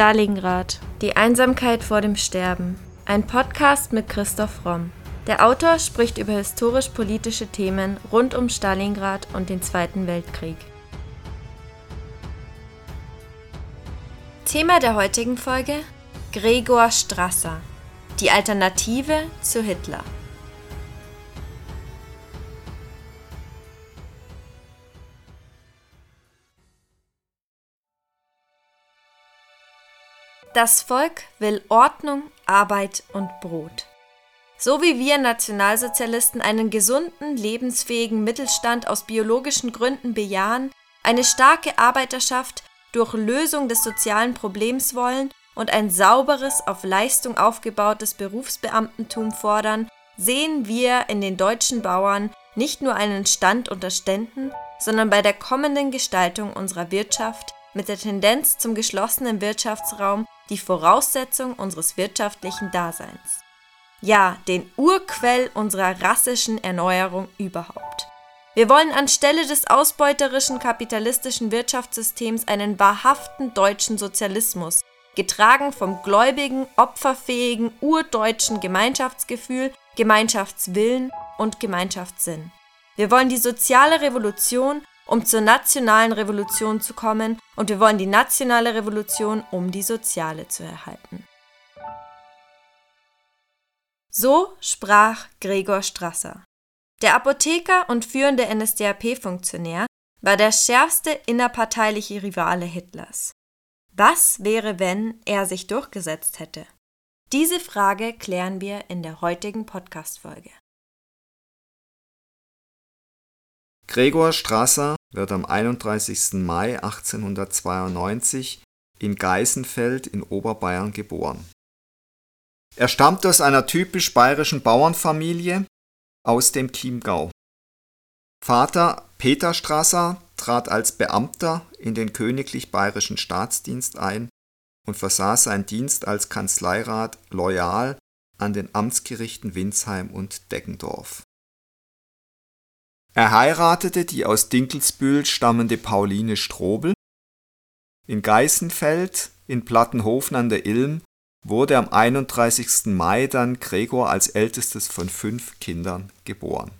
Stalingrad. Die Einsamkeit vor dem Sterben. Ein Podcast mit Christoph Romm. Der Autor spricht über historisch-politische Themen rund um Stalingrad und den Zweiten Weltkrieg. Thema der heutigen Folge: Gregor Strasser. Die Alternative zu Hitler. Das Volk will Ordnung, Arbeit und Brot. So wie wir Nationalsozialisten einen gesunden, lebensfähigen Mittelstand aus biologischen Gründen bejahen, eine starke Arbeiterschaft durch Lösung des sozialen Problems wollen und ein sauberes, auf Leistung aufgebautes Berufsbeamtentum fordern, sehen wir in den deutschen Bauern nicht nur einen Stand unter Ständen, sondern bei der kommenden Gestaltung unserer Wirtschaft mit der Tendenz zum geschlossenen Wirtschaftsraum die Voraussetzung unseres wirtschaftlichen Daseins. Ja, den Urquell unserer rassischen Erneuerung überhaupt. Wir wollen anstelle des ausbeuterischen kapitalistischen Wirtschaftssystems einen wahrhaften deutschen Sozialismus, getragen vom gläubigen, opferfähigen, urdeutschen Gemeinschaftsgefühl, Gemeinschaftswillen und Gemeinschaftssinn. Wir wollen die soziale Revolution um zur nationalen Revolution zu kommen und wir wollen die nationale Revolution, um die soziale zu erhalten. So sprach Gregor Strasser. Der Apotheker und führende NSDAP-Funktionär war der schärfste innerparteiliche Rivale Hitlers. Was wäre, wenn er sich durchgesetzt hätte? Diese Frage klären wir in der heutigen Podcast-Folge. Gregor Strasser wird am 31. Mai 1892 in Geisenfeld in Oberbayern geboren. Er stammt aus einer typisch bayerischen Bauernfamilie aus dem Chiemgau. Vater Peter Strasser trat als Beamter in den königlich bayerischen Staatsdienst ein und versah seinen Dienst als Kanzleirat loyal an den Amtsgerichten Winsheim und Deggendorf. Er heiratete die aus Dinkelsbühl stammende Pauline Strobel. In Geißenfeld in Plattenhofen an der Ilm wurde am 31. Mai dann Gregor als ältestes von fünf Kindern geboren.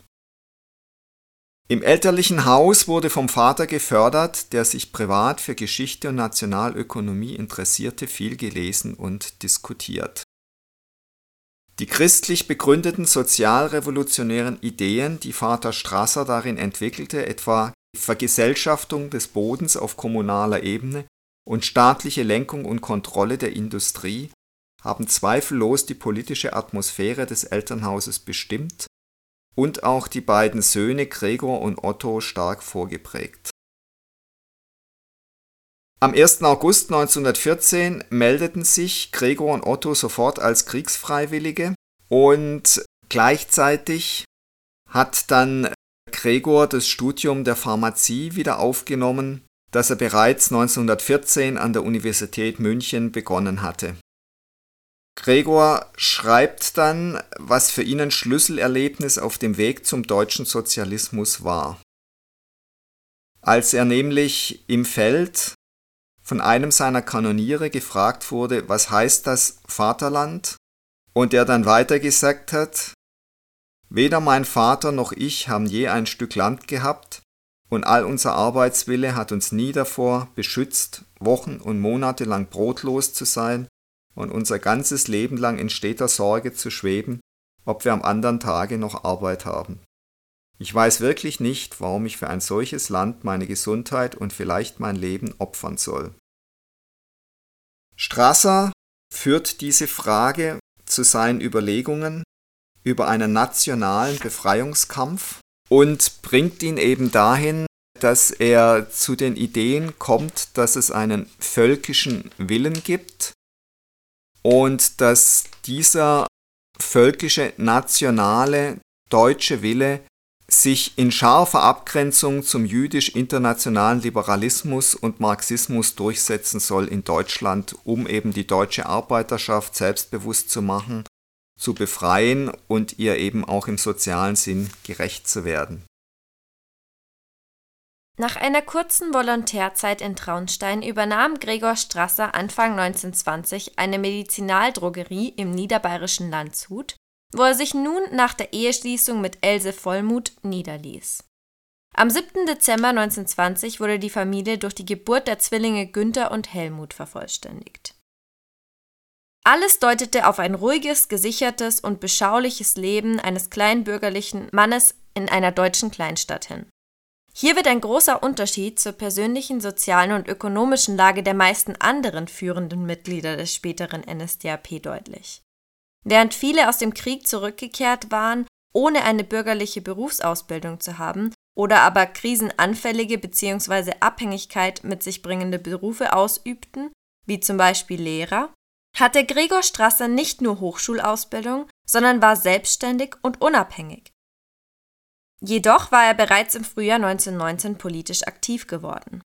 Im elterlichen Haus wurde vom Vater gefördert, der sich privat für Geschichte und Nationalökonomie interessierte, viel gelesen und diskutiert. Die christlich begründeten sozialrevolutionären Ideen, die Vater Strasser darin entwickelte, etwa Vergesellschaftung des Bodens auf kommunaler Ebene und staatliche Lenkung und Kontrolle der Industrie, haben zweifellos die politische Atmosphäre des Elternhauses bestimmt und auch die beiden Söhne Gregor und Otto stark vorgeprägt. Am 1. August 1914 meldeten sich Gregor und Otto sofort als Kriegsfreiwillige und gleichzeitig hat dann Gregor das Studium der Pharmazie wieder aufgenommen, das er bereits 1914 an der Universität München begonnen hatte. Gregor schreibt dann, was für ihn ein Schlüsselerlebnis auf dem Weg zum deutschen Sozialismus war. Als er nämlich im Feld von einem seiner Kanoniere gefragt wurde, was heißt das Vaterland? Und er dann weitergesagt hat, weder mein Vater noch ich haben je ein Stück Land gehabt, und all unser Arbeitswille hat uns nie davor beschützt, Wochen und Monate lang brotlos zu sein und unser ganzes Leben lang in steter Sorge zu schweben, ob wir am anderen Tage noch Arbeit haben. Ich weiß wirklich nicht, warum ich für ein solches Land meine Gesundheit und vielleicht mein Leben opfern soll. Strasser führt diese Frage zu seinen Überlegungen über einen nationalen Befreiungskampf und bringt ihn eben dahin, dass er zu den Ideen kommt, dass es einen völkischen Willen gibt und dass dieser völkische, nationale, deutsche Wille sich in scharfer Abgrenzung zum jüdisch-internationalen Liberalismus und Marxismus durchsetzen soll in Deutschland, um eben die deutsche Arbeiterschaft selbstbewusst zu machen, zu befreien und ihr eben auch im sozialen Sinn gerecht zu werden. Nach einer kurzen Volontärzeit in Traunstein übernahm Gregor Strasser Anfang 1920 eine Medizinaldrogerie im niederbayerischen Landshut, wo er sich nun nach der Eheschließung mit Else Vollmuth niederließ. Am 7. Dezember 1920 wurde die Familie durch die Geburt der Zwillinge Günther und Helmut vervollständigt. Alles deutete auf ein ruhiges, gesichertes und beschauliches Leben eines kleinbürgerlichen Mannes in einer deutschen Kleinstadt hin. Hier wird ein großer Unterschied zur persönlichen, sozialen und ökonomischen Lage der meisten anderen führenden Mitglieder des späteren NSDAP deutlich. Während viele aus dem Krieg zurückgekehrt waren, ohne eine bürgerliche Berufsausbildung zu haben oder aber krisenanfällige bzw. Abhängigkeit mit sich bringende Berufe ausübten, wie zum Beispiel Lehrer, hatte Gregor Strasser nicht nur Hochschulausbildung, sondern war selbstständig und unabhängig. Jedoch war er bereits im Frühjahr 1919 politisch aktiv geworden.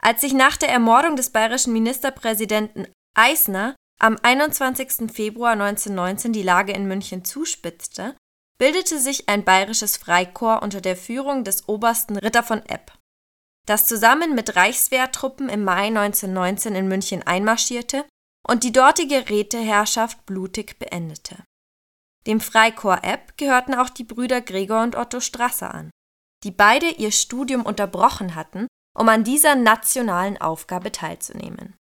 Als sich nach der Ermordung des bayerischen Ministerpräsidenten Eisner am 21. Februar 1919 die Lage in München zuspitzte, bildete sich ein bayerisches Freikorps unter der Führung des Obersten Ritter von Epp, das zusammen mit Reichswehrtruppen im Mai 1919 in München einmarschierte und die dortige Räteherrschaft blutig beendete. Dem Freikorps Epp gehörten auch die Brüder Gregor und Otto Strasser an, die beide ihr Studium unterbrochen hatten, um an dieser nationalen Aufgabe teilzunehmen.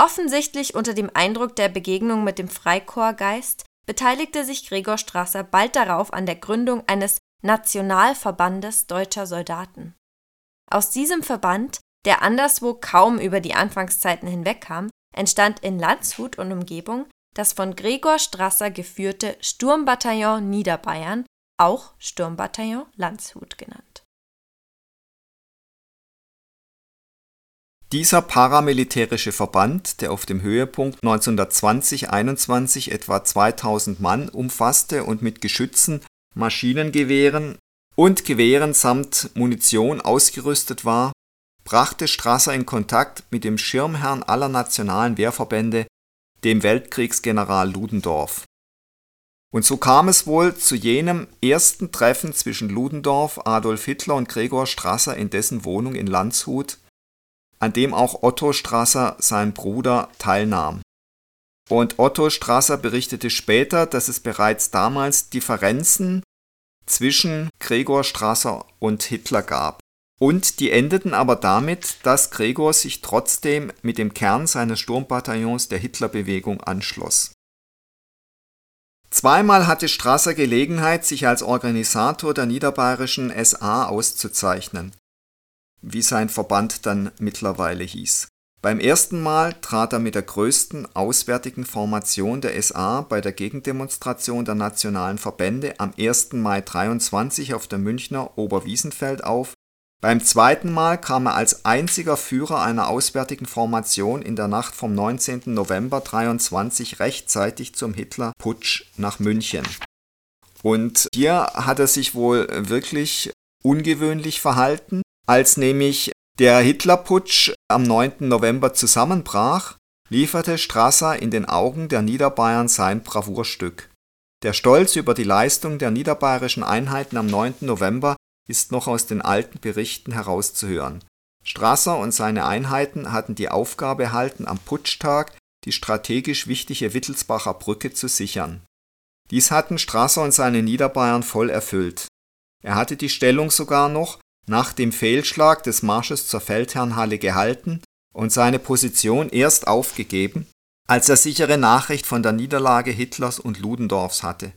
Offensichtlich unter dem Eindruck der Begegnung mit dem Freikorpsgeist beteiligte sich Gregor Strasser bald darauf an der Gründung eines Nationalverbandes deutscher Soldaten. Aus diesem Verband, der anderswo kaum über die Anfangszeiten hinwegkam, entstand in Landshut und Umgebung das von Gregor Strasser geführte Sturmbataillon Niederbayern, auch Sturmbataillon Landshut genannt. Dieser paramilitärische Verband, der auf dem Höhepunkt 1920-21 etwa 2000 Mann umfasste und mit Geschützen, Maschinengewehren und Gewehren samt Munition ausgerüstet war, brachte Strasser in Kontakt mit dem Schirmherrn aller nationalen Wehrverbände, dem Weltkriegsgeneral Ludendorff. Und so kam es wohl zu jenem ersten Treffen zwischen Ludendorff, Adolf Hitler und Gregor Strasser in dessen Wohnung in Landshut, an dem auch Otto Strasser, sein Bruder, teilnahm. Und Otto Strasser berichtete später, dass es bereits damals Differenzen zwischen Gregor Strasser und Hitler gab. Und die endeten aber damit, dass Gregor sich trotzdem mit dem Kern seines Sturmbataillons der Hitlerbewegung anschloss. Zweimal hatte Strasser Gelegenheit, sich als Organisator der niederbayerischen SA auszuzeichnen, wie sein Verband dann mittlerweile hieß. Beim ersten Mal trat er mit der größten auswärtigen Formation der SA bei der Gegendemonstration der nationalen Verbände am 1. Mai 23 auf der Münchner Oberwiesenfeld auf beim zweiten Mal kam er als einziger Führer einer auswärtigen Formation in der Nacht vom 19. November 23 rechtzeitig zum Hitler-Putsch nach München. Und hier hat er sich wohl wirklich ungewöhnlich verhalten, als nämlich der Hitler-Putsch am 9. November zusammenbrach, lieferte Strasser in den Augen der Niederbayern sein Bravourstück. Der Stolz über die Leistung der niederbayerischen Einheiten am 9. November ist noch aus den alten Berichten herauszuhören. Strasser und seine Einheiten hatten die Aufgabe erhalten, am Putschtag die strategisch wichtige Wittelsbacher Brücke zu sichern. Dies hatten Strasser und seine Niederbayern voll erfüllt. Er hatte die Stellung sogar noch nach dem Fehlschlag des Marsches zur Feldherrnhalle gehalten und seine Position erst aufgegeben, als er sichere Nachricht von der Niederlage Hitlers und Ludendorffs hatte.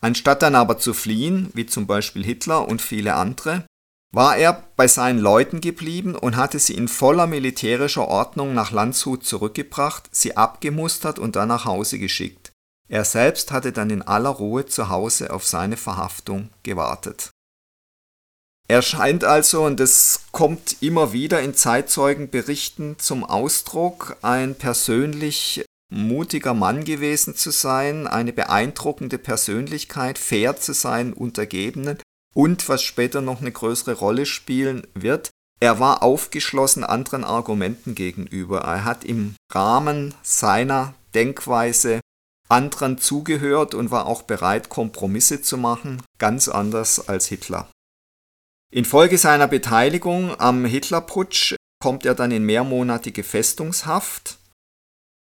Anstatt dann aber zu fliehen, wie zum Beispiel Hitler und viele andere, war er bei seinen Leuten geblieben und hatte sie in voller militärischer Ordnung nach Landshut zurückgebracht, sie abgemustert und dann nach Hause geschickt. Er selbst hatte dann in aller Ruhe zu Hause auf seine Verhaftung gewartet. Er scheint also, und es kommt immer wieder in Zeitzeugenberichten zum Ausdruck, ein persönlich mutiger Mann gewesen zu sein, eine beeindruckende Persönlichkeit, fair zu sein Untergebenen und was später noch eine größere Rolle spielen wird, er war aufgeschlossen anderen Argumenten gegenüber. Er hat im Rahmen seiner Denkweise anderen zugehört und war auch bereit, Kompromisse zu machen, ganz anders als Hitler. Infolge seiner Beteiligung am Hitlerputsch kommt er dann in mehrmonatige Festungshaft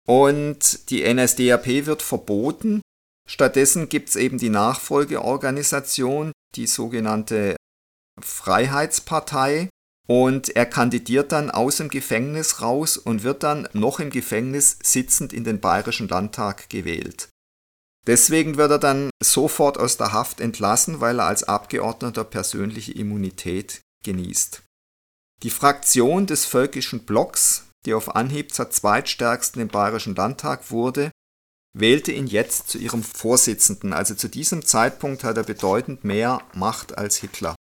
und die NSDAP wird verboten. Stattdessen gibt es eben die Nachfolgeorganisation, die sogenannte Freiheitspartei. Und er kandidiert dann aus dem Gefängnis raus und wird dann noch im Gefängnis sitzend in den Bayerischen Landtag gewählt. Deswegen wird er dann sofort aus der Haft entlassen, weil er als Abgeordneter persönliche Immunität genießt. Die Fraktion des Völkischen Blocks, die auf Anhieb zur zweitstärksten im Bayerischen Landtag wurde, wählte ihn jetzt zu ihrem Vorsitzenden. Also zu diesem Zeitpunkt hat er bedeutend mehr Macht als Hitler.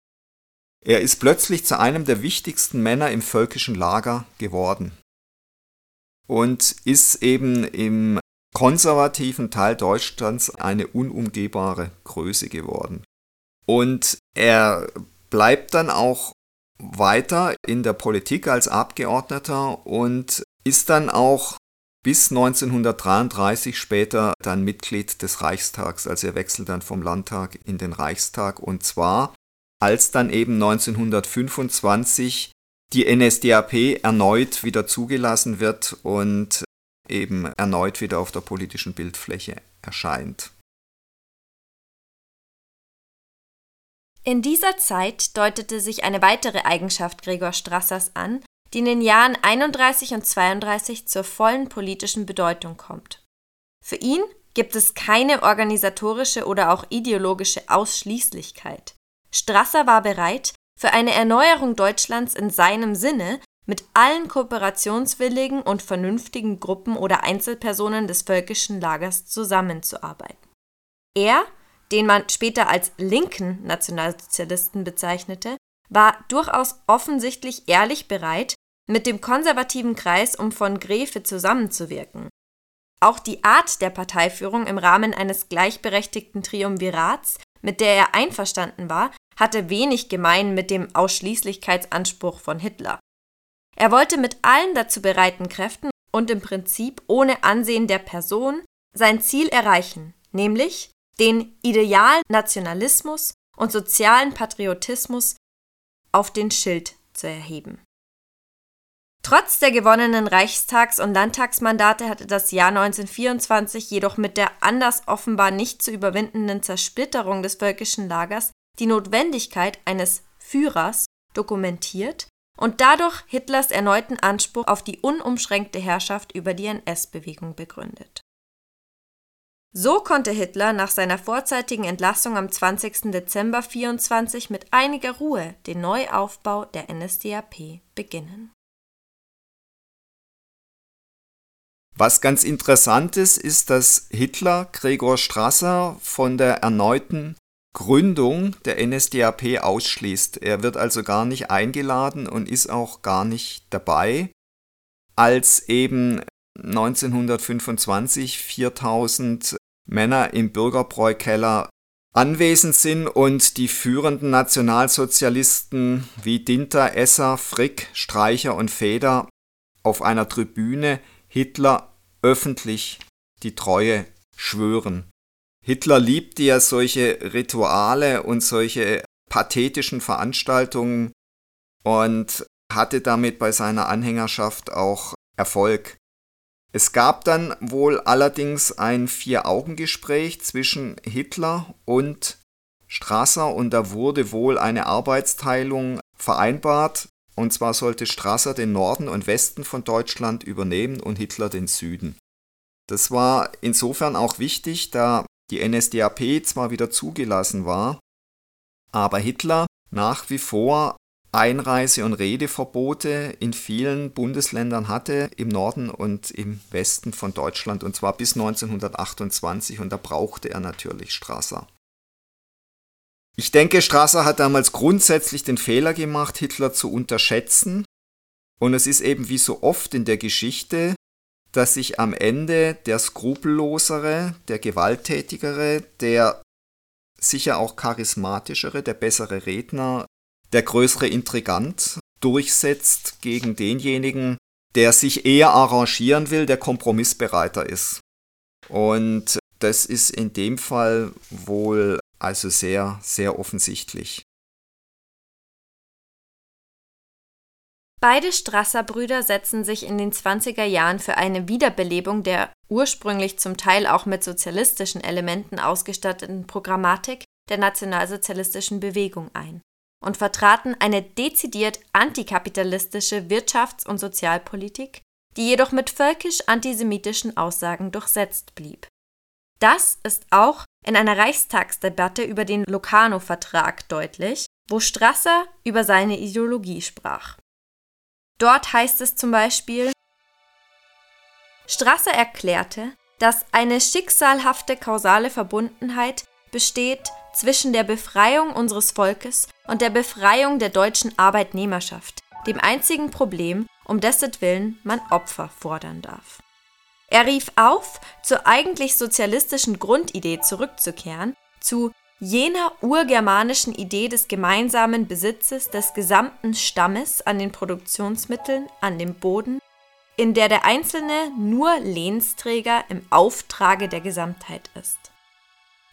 Er ist plötzlich zu einem der wichtigsten Männer im völkischen Lager geworden und ist eben im konservativen Teil Deutschlands eine unumgehbare Größe geworden. Und er bleibt dann auch weiter in der Politik als Abgeordneter und ist dann auch bis 1933 später dann Mitglied des Reichstags. Also er wechselt dann vom Landtag in den Reichstag und zwar als dann eben 1925 die NSDAP erneut wieder zugelassen wird und eben erneut wieder auf der politischen Bildfläche erscheint. In dieser Zeit deutete sich eine weitere Eigenschaft Gregor Strassers an, die in den Jahren 31 und 32 zur vollen politischen Bedeutung kommt. Für ihn gibt es keine organisatorische oder auch ideologische Ausschließlichkeit. Strasser war bereit, für eine Erneuerung Deutschlands in seinem Sinne mit allen kooperationswilligen und vernünftigen Gruppen oder Einzelpersonen des völkischen Lagers zusammenzuarbeiten. Er, den man später als linken Nationalsozialisten bezeichnete, war durchaus offensichtlich ehrlich bereit, mit dem konservativen Kreis um von Gräfe zusammenzuwirken. Auch die Art der Parteiführung im Rahmen eines gleichberechtigten Triumvirats, mit der er einverstanden war, hatte wenig gemein mit dem Ausschließlichkeitsanspruch von Hitler. Er wollte mit allen dazu bereiten Kräften und im Prinzip ohne Ansehen der Person sein Ziel erreichen, nämlich den idealen Nationalismus und sozialen Patriotismus auf den Schild zu erheben. Trotz der gewonnenen Reichstags- und Landtagsmandate hatte das Jahr 1924 jedoch mit der anders offenbar nicht zu überwindenden Zersplitterung des völkischen Lagers die Notwendigkeit eines Führers dokumentiert und dadurch Hitlers erneuten Anspruch auf die unumschränkte Herrschaft über die NS-Bewegung begründet. So konnte Hitler nach seiner vorzeitigen Entlassung am 20. Dezember 1924 mit einiger Ruhe den Neuaufbau der NSDAP beginnen. Was ganz interessant ist, ist, dass Hitler Gregor Strasser von der erneuten Gründung der NSDAP ausschließt. Er wird also gar nicht eingeladen und ist auch gar nicht dabei, als eben 1925 4000 Männer im Bürgerbräukeller anwesend sind und die führenden Nationalsozialisten wie Dinter, Esser, Frick, Streicher und Feder auf einer Tribüne Hitler öffentlich die Treue schwören. Hitler liebte ja solche Rituale und solche pathetischen Veranstaltungen und hatte damit bei seiner Anhängerschaft auch Erfolg. Es gab dann wohl allerdings ein Vier-Augen-Gespräch zwischen Hitler und Strasser und da wurde wohl eine Arbeitsteilung vereinbart. Und zwar sollte Strasser den Norden und Westen von Deutschland übernehmen und Hitler den Süden. Das war insofern auch wichtig, da die NSDAP zwar wieder zugelassen war, aber Hitler nach wie vor Einreise- und Redeverbote in vielen Bundesländern hatte, im Norden und im Westen von Deutschland, und zwar bis 1928, und da brauchte er natürlich Strasser. Ich denke, Strasser hat damals grundsätzlich den Fehler gemacht, Hitler zu unterschätzen, und es ist eben wie so oft in der Geschichte dass sich am Ende der skrupellosere, der gewalttätigere, der sicher auch charismatischere, der bessere Redner, der größere Intrigant durchsetzt gegen denjenigen, der sich eher arrangieren will, der kompromissbereiter ist. Und das ist in dem Fall wohl also sehr, sehr offensichtlich. Beide Strasser-Brüder setzen sich in den 20er Jahren für eine Wiederbelebung der ursprünglich zum Teil auch mit sozialistischen Elementen ausgestatteten Programmatik der nationalsozialistischen Bewegung ein und vertraten eine dezidiert antikapitalistische Wirtschafts- und Sozialpolitik, die jedoch mit völkisch-antisemitischen Aussagen durchsetzt blieb. Das ist auch in einer Reichstagsdebatte über den Locarno-Vertrag deutlich, wo Strasser über seine Ideologie sprach. Dort heißt es zum Beispiel, Strasser erklärte, dass eine schicksalhafte kausale Verbundenheit besteht zwischen der Befreiung unseres Volkes und der Befreiung der deutschen Arbeitnehmerschaft, dem einzigen Problem, um dessentwillen man Opfer fordern darf. Er rief auf, zur eigentlich sozialistischen Grundidee zurückzukehren, zu jener urgermanischen Idee des gemeinsamen Besitzes des gesamten Stammes an den Produktionsmitteln, an dem Boden, in der der Einzelne nur Lehnsträger im Auftrage der Gesamtheit ist.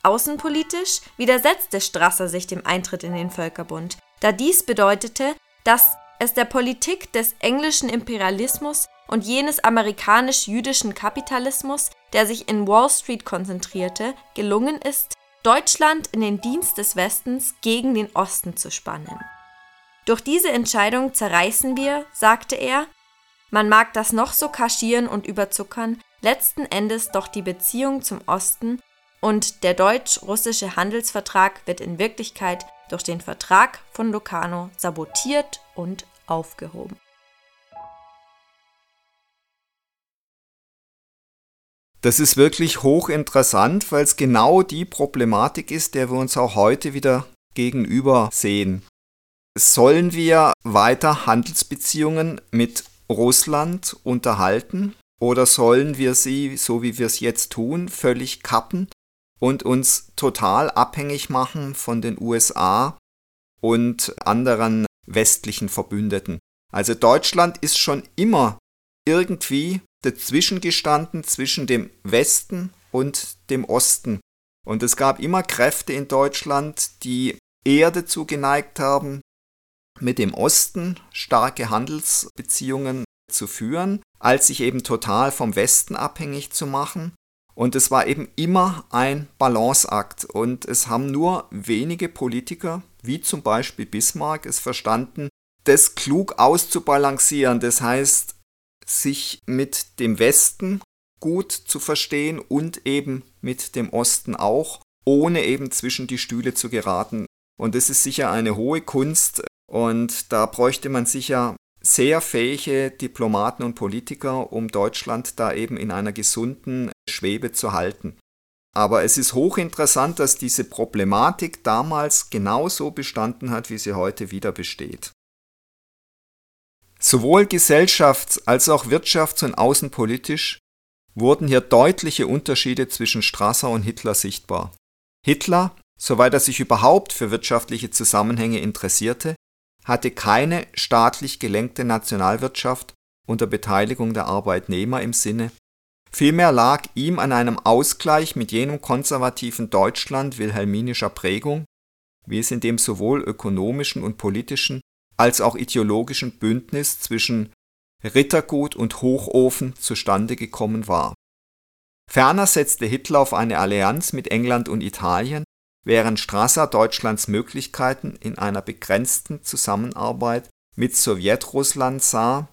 Außenpolitisch widersetzte Strasser sich dem Eintritt in den Völkerbund, da dies bedeutete, dass es der Politik des englischen Imperialismus und jenes amerikanisch-jüdischen Kapitalismus, der sich in Wall Street konzentrierte, gelungen ist, Deutschland in den Dienst des Westens gegen den Osten zu spannen. Durch diese Entscheidung zerreißen wir, sagte er, man mag das noch so kaschieren und überzuckern, letzten Endes doch die Beziehung zum Osten und der deutsch-russische Handelsvertrag wird in Wirklichkeit durch den Vertrag von Locarno sabotiert und aufgehoben. Das ist wirklich hochinteressant, weil es genau die Problematik ist, der wir uns auch heute wieder gegenüber sehen. Sollen wir weiter Handelsbeziehungen mit Russland unterhalten oder sollen wir sie, so wie wir es jetzt tun, völlig kappen und uns total abhängig machen von den USA und anderen westlichen Verbündeten? Also Deutschland ist schon immer irgendwie dazwischen gestanden zwischen dem Westen und dem Osten. Und es gab immer Kräfte in Deutschland, die eher dazu geneigt haben, mit dem Osten starke Handelsbeziehungen zu führen, als sich eben total vom Westen abhängig zu machen. Und es war eben immer ein Balanceakt. Und es haben nur wenige Politiker, wie zum Beispiel Bismarck, es verstanden, das klug auszubalancieren. Das heißt, sich mit dem Westen gut zu verstehen und eben mit dem Osten auch, ohne eben zwischen die Stühle zu geraten. Und das ist sicher eine hohe Kunst und da bräuchte man sicher sehr fähige Diplomaten und Politiker, um Deutschland da eben in einer gesunden Schwebe zu halten. Aber es ist hochinteressant, dass diese Problematik damals genauso bestanden hat, wie sie heute wieder besteht. Sowohl gesellschafts- als auch wirtschafts- und außenpolitisch wurden hier deutliche Unterschiede zwischen Strasser und Hitler sichtbar. Hitler, soweit er sich überhaupt für wirtschaftliche Zusammenhänge interessierte, hatte keine staatlich gelenkte Nationalwirtschaft unter Beteiligung der Arbeitnehmer im Sinne, vielmehr lag ihm an einem Ausgleich mit jenem konservativen Deutschland wilhelminischer Prägung, wie es in dem sowohl ökonomischen und politischen als auch ideologischen Bündnis zwischen Rittergut und Hochofen zustande gekommen war. Ferner setzte Hitler auf eine Allianz mit England und Italien, während Strasser Deutschlands Möglichkeiten in einer begrenzten Zusammenarbeit mit Sowjetrussland sah.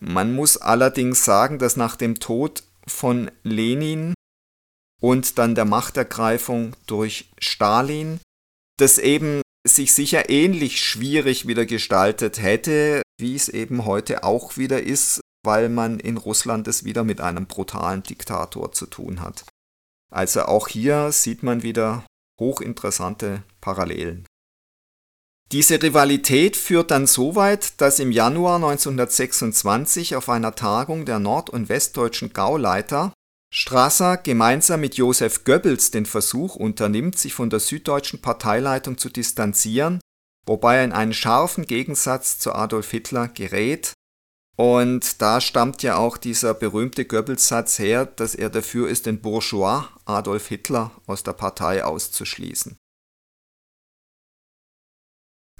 Man muss allerdings sagen, dass nach dem Tod von Lenin und dann der Machtergreifung durch Stalin das eben sich sicher ähnlich schwierig wieder gestaltet hätte, wie es eben heute auch wieder ist, weil man in Russland es wieder mit einem brutalen Diktator zu tun hat. Also auch hier sieht man wieder hochinteressante Parallelen. Diese Rivalität führt dann so weit, dass im Januar 1926 auf einer Tagung der nord- und westdeutschen Gauleiter Strasser gemeinsam mit Joseph Goebbels den Versuch unternimmt, sich von der süddeutschen Parteileitung zu distanzieren, wobei er in einen scharfen Gegensatz zu Adolf Hitler gerät. Und da stammt ja auch dieser berühmte Goebbels-Satz her, dass er dafür ist, den Bourgeois Adolf Hitler aus der Partei auszuschließen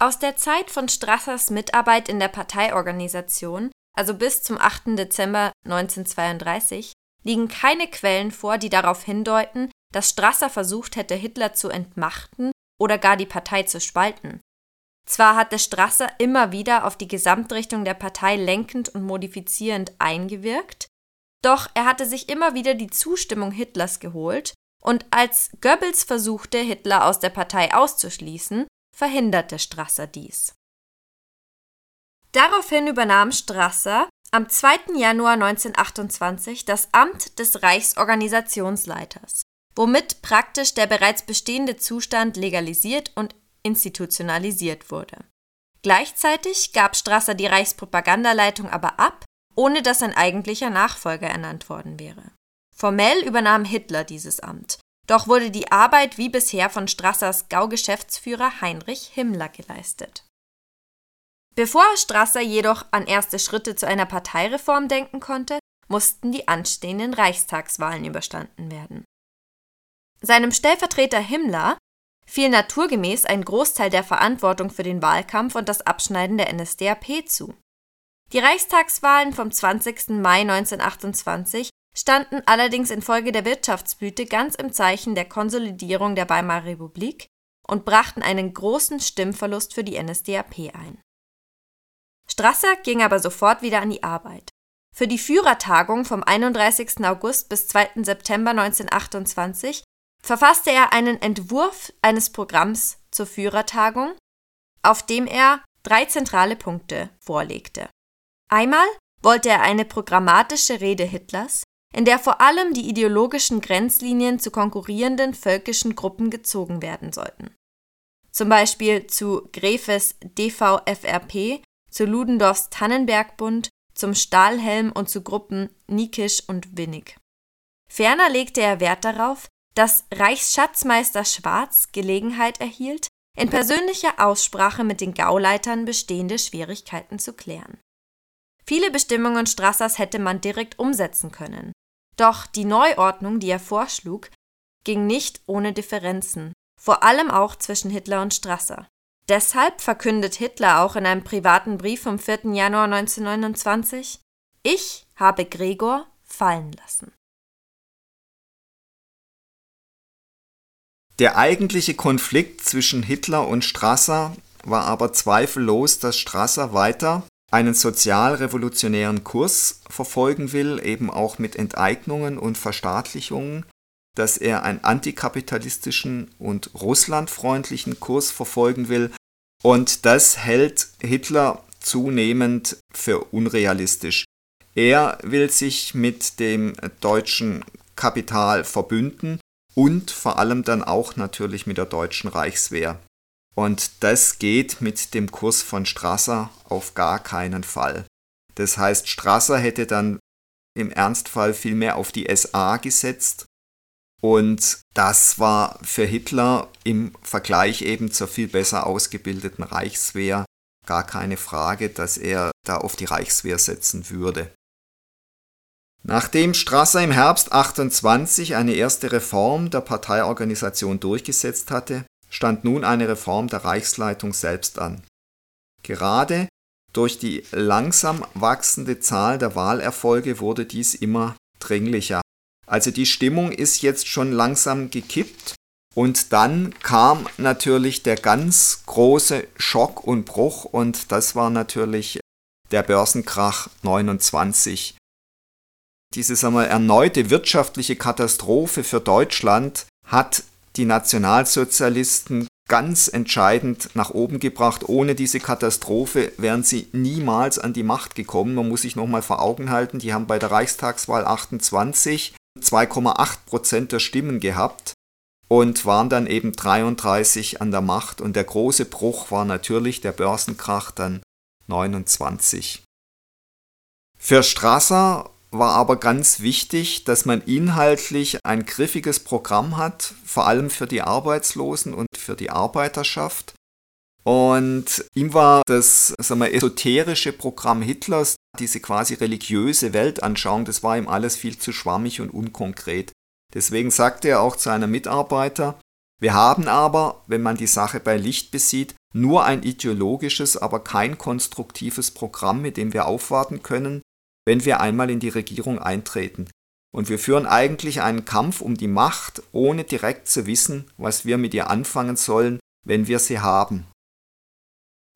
Aus der Zeit von Strassers Mitarbeit in der Parteiorganisation, also bis zum 8. Dezember 1932, liegen keine Quellen vor, die darauf hindeuten, dass Strasser versucht hätte, Hitler zu entmachten oder gar die Partei zu spalten. Zwar hatte Strasser immer wieder auf die Gesamtrichtung der Partei lenkend und modifizierend eingewirkt, doch er hatte sich immer wieder die Zustimmung Hitlers geholt und als Goebbels versuchte, Hitler aus der Partei auszuschließen, verhinderte Strasser dies. Daraufhin übernahm Strasser am 2. Januar 1928 das Amt des Reichsorganisationsleiters, womit praktisch der bereits bestehende Zustand legalisiert und institutionalisiert wurde. Gleichzeitig gab Strasser die Reichspropagandaleitung aber ab, ohne dass ein eigentlicher Nachfolger ernannt worden wäre. Formell übernahm Hitler dieses Amt, doch wurde die Arbeit wie bisher von Strassers Gaugeschäftsführer Heinrich Himmler geleistet. Bevor Strasser jedoch an erste Schritte zu einer Parteireform denken konnte, mussten die anstehenden Reichstagswahlen überstanden werden. Seinem Stellvertreter Himmler fiel naturgemäß ein Großteil der Verantwortung für den Wahlkampf und das Abschneiden der NSDAP zu. Die Reichstagswahlen vom 20. Mai 1928 standen allerdings infolge der Wirtschaftsblüte ganz im Zeichen der Konsolidierung der Weimarer Republik und brachten einen großen Stimmverlust für die NSDAP ein. Strasser ging aber sofort wieder an die Arbeit. Für die Führertagung vom 31. August bis 2. September 1928 verfasste er einen Entwurf eines Programms zur Führertagung, auf dem er drei zentrale Punkte vorlegte. Einmal wollte er eine programmatische Rede Hitlers, in der vor allem die ideologischen Grenzlinien zu konkurrierenden völkischen Gruppen gezogen werden sollten. Zum Beispiel zu Grefes DVFRP, zu Ludendorffs Tannenbergbund, zum Stahlhelm und zu Gruppen Nikisch und Winnig. Ferner legte er Wert darauf, dass Reichsschatzmeister Schwarz Gelegenheit erhielt, in persönlicher Aussprache mit den Gauleitern bestehende Schwierigkeiten zu klären. Viele Bestimmungen Strassers hätte man direkt umsetzen können, doch die Neuordnung, die er vorschlug, ging nicht ohne Differenzen, vor allem auch zwischen Hitler und Strasser. Deshalb verkündet Hitler auch in einem privaten Brief vom 4. Januar 1929 Ich habe Gregor fallen lassen. Der eigentliche Konflikt zwischen Hitler und Strasser war aber zweifellos, dass Strasser weiter einen sozialrevolutionären Kurs verfolgen will, eben auch mit Enteignungen und Verstaatlichungen, dass er einen antikapitalistischen und russlandfreundlichen Kurs verfolgen will. Und das hält Hitler zunehmend für unrealistisch. Er will sich mit dem deutschen Kapital verbünden und vor allem dann auch natürlich mit der deutschen Reichswehr. Und das geht mit dem Kurs von Strasser auf gar keinen Fall. Das heißt, Strasser hätte dann im Ernstfall viel mehr auf die SA gesetzt. Und das war für Hitler im Vergleich eben zur viel besser ausgebildeten Reichswehr gar keine Frage, dass er da auf die Reichswehr setzen würde. Nachdem Strasser im Herbst 28 eine erste Reform der Parteiorganisation durchgesetzt hatte, stand nun eine Reform der Reichsleitung selbst an. Gerade durch die langsam wachsende Zahl der Wahlerfolge wurde dies immer dringlicher. Also die Stimmung ist jetzt schon langsam gekippt und dann kam natürlich der ganz große Schock und Bruch und das war natürlich der Börsenkrach 29. Diese sagen wir, erneute wirtschaftliche Katastrophe für Deutschland hat die Nationalsozialisten ganz entscheidend nach oben gebracht. Ohne diese Katastrophe wären sie niemals an die Macht gekommen. Man muss sich nochmal vor Augen halten, die haben bei der Reichstagswahl 28 2,8 Prozent der Stimmen gehabt und waren dann eben 33 an der Macht. Und der große Bruch war natürlich der Börsenkrach dann 29. Für Strasser war aber ganz wichtig, dass man inhaltlich ein griffiges Programm hat, vor allem für die Arbeitslosen und für die Arbeiterschaft. Und ihm war das sagen wir, esoterische Programm Hitlers, diese quasi religiöse Weltanschauung, das war ihm alles viel zu schwammig und unkonkret. Deswegen sagte er auch zu einem Mitarbeiter, wir haben aber, wenn man die Sache bei Licht besieht, nur ein ideologisches, aber kein konstruktives Programm, mit dem wir aufwarten können, wenn wir einmal in die Regierung eintreten. Und wir führen eigentlich einen Kampf um die Macht, ohne direkt zu wissen, was wir mit ihr anfangen sollen, wenn wir sie haben.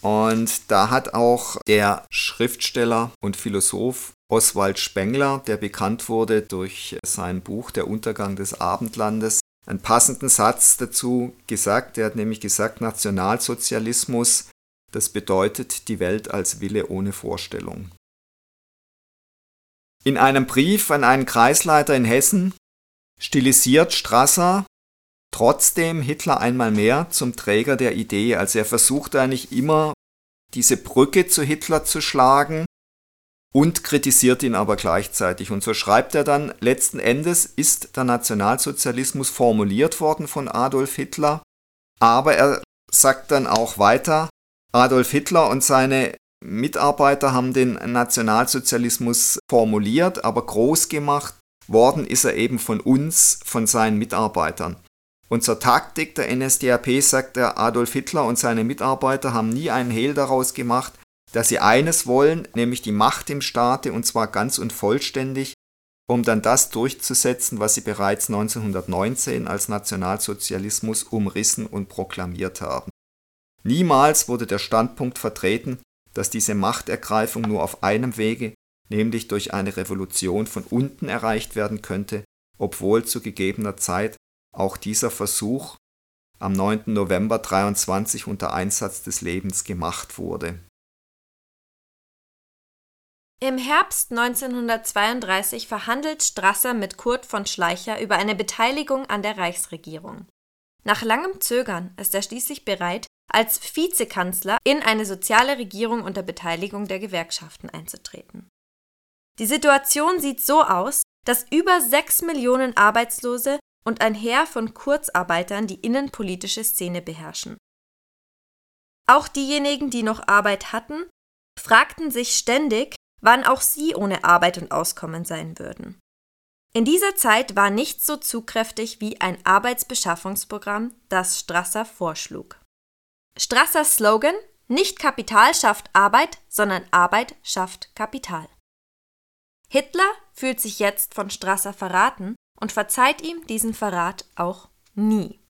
Und da hat auch der Schriftsteller und Philosoph Oswald Spengler, der bekannt wurde durch sein Buch Der Untergang des Abendlandes, einen passenden Satz dazu gesagt. Er hat nämlich gesagt, Nationalsozialismus, das bedeutet die Welt als Wille ohne Vorstellung. In einem Brief an einen Kreisleiter in Hessen stilisiert Strasser trotzdem Hitler einmal mehr zum Träger der Idee. Also er versucht eigentlich immer diese Brücke zu Hitler zu schlagen und kritisiert ihn aber gleichzeitig. Und so schreibt er dann, letzten Endes ist der Nationalsozialismus formuliert worden von Adolf Hitler, aber er sagt dann auch weiter, Adolf Hitler und seine Mitarbeiter haben den Nationalsozialismus formuliert, aber groß gemacht worden ist er eben von uns, von seinen Mitarbeitern. Und zur Taktik der NSDAP sagt er, Adolf Hitler und seine Mitarbeiter haben nie einen Hehl daraus gemacht, dass sie eines wollen, nämlich die Macht im Staate und zwar ganz und vollständig, um dann das durchzusetzen, was sie bereits 1919 als Nationalsozialismus umrissen und proklamiert haben. Niemals wurde der Standpunkt vertreten, dass diese Machtergreifung nur auf einem Wege, nämlich durch eine Revolution von unten erreicht werden könnte, obwohl zu gegebener Zeit auch dieser Versuch am 9. November 23 unter Einsatz des Lebens gemacht wurde. Im Herbst 1932 verhandelt Strasser mit Kurt von Schleicher über eine Beteiligung an der Reichsregierung. Nach langem Zögern ist er schließlich bereit, als Vizekanzler in eine soziale Regierung unter Beteiligung der Gewerkschaften einzutreten. Die Situation sieht so aus, dass über sechs Millionen Arbeitslose und ein Heer von Kurzarbeitern die innenpolitische Szene beherrschen. Auch diejenigen, die noch Arbeit hatten, fragten sich ständig, wann auch sie ohne Arbeit und Auskommen sein würden. In dieser Zeit war nichts so zugkräftig wie ein Arbeitsbeschaffungsprogramm, das Strasser vorschlug. Strassers Slogan Nicht Kapital schafft Arbeit, sondern Arbeit schafft Kapital. Hitler fühlt sich jetzt von Strasser verraten und verzeiht ihm diesen Verrat auch nie.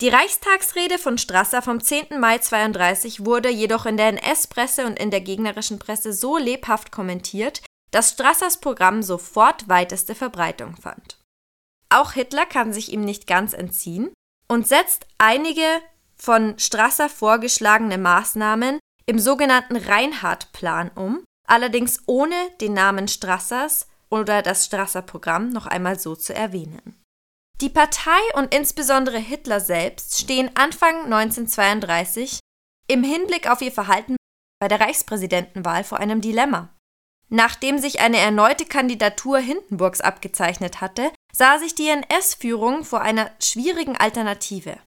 Die Reichstagsrede von Strasser vom 10. Mai 32 wurde jedoch in der NS-Presse und in der gegnerischen Presse so lebhaft kommentiert, dass Strassers Programm sofort weiteste Verbreitung fand. Auch Hitler kann sich ihm nicht ganz entziehen und setzt einige von Strasser vorgeschlagene Maßnahmen im sogenannten Reinhardt-Plan um, allerdings ohne den Namen Strassers oder das Strasser-Programm noch einmal so zu erwähnen. Die Partei und insbesondere Hitler selbst stehen Anfang 1932 im Hinblick auf ihr Verhalten bei der Reichspräsidentenwahl vor einem Dilemma. Nachdem sich eine erneute Kandidatur Hindenburgs abgezeichnet hatte, sah sich die NS-Führung vor einer schwierigen Alternative.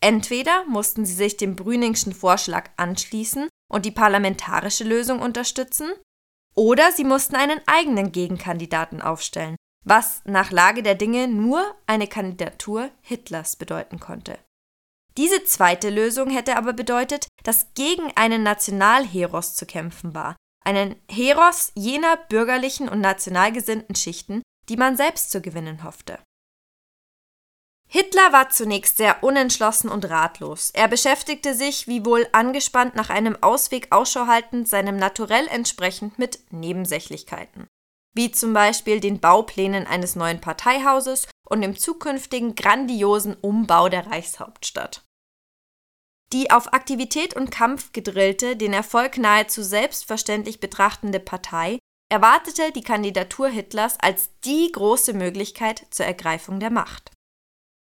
Entweder mussten sie sich dem Brüningschen Vorschlag anschließen und die parlamentarische Lösung unterstützen, oder sie mussten einen eigenen Gegenkandidaten aufstellen, was nach Lage der Dinge nur eine Kandidatur Hitlers bedeuten konnte. Diese zweite Lösung hätte aber bedeutet, dass gegen einen Nationalheros zu kämpfen war, einen Heros jener bürgerlichen und national gesinnten Schichten, die man selbst zu gewinnen hoffte. Hitler war zunächst sehr unentschlossen und ratlos. Er beschäftigte sich, wie wohl angespannt nach einem Ausweg Ausschau haltend, seinem Naturell entsprechend mit Nebensächlichkeiten wie zum Beispiel den Bauplänen eines neuen Parteihauses und dem zukünftigen grandiosen Umbau der Reichshauptstadt. Die auf Aktivität und Kampf gedrillte, den Erfolg nahezu selbstverständlich betrachtende Partei erwartete die Kandidatur Hitlers als die große Möglichkeit zur Ergreifung der Macht.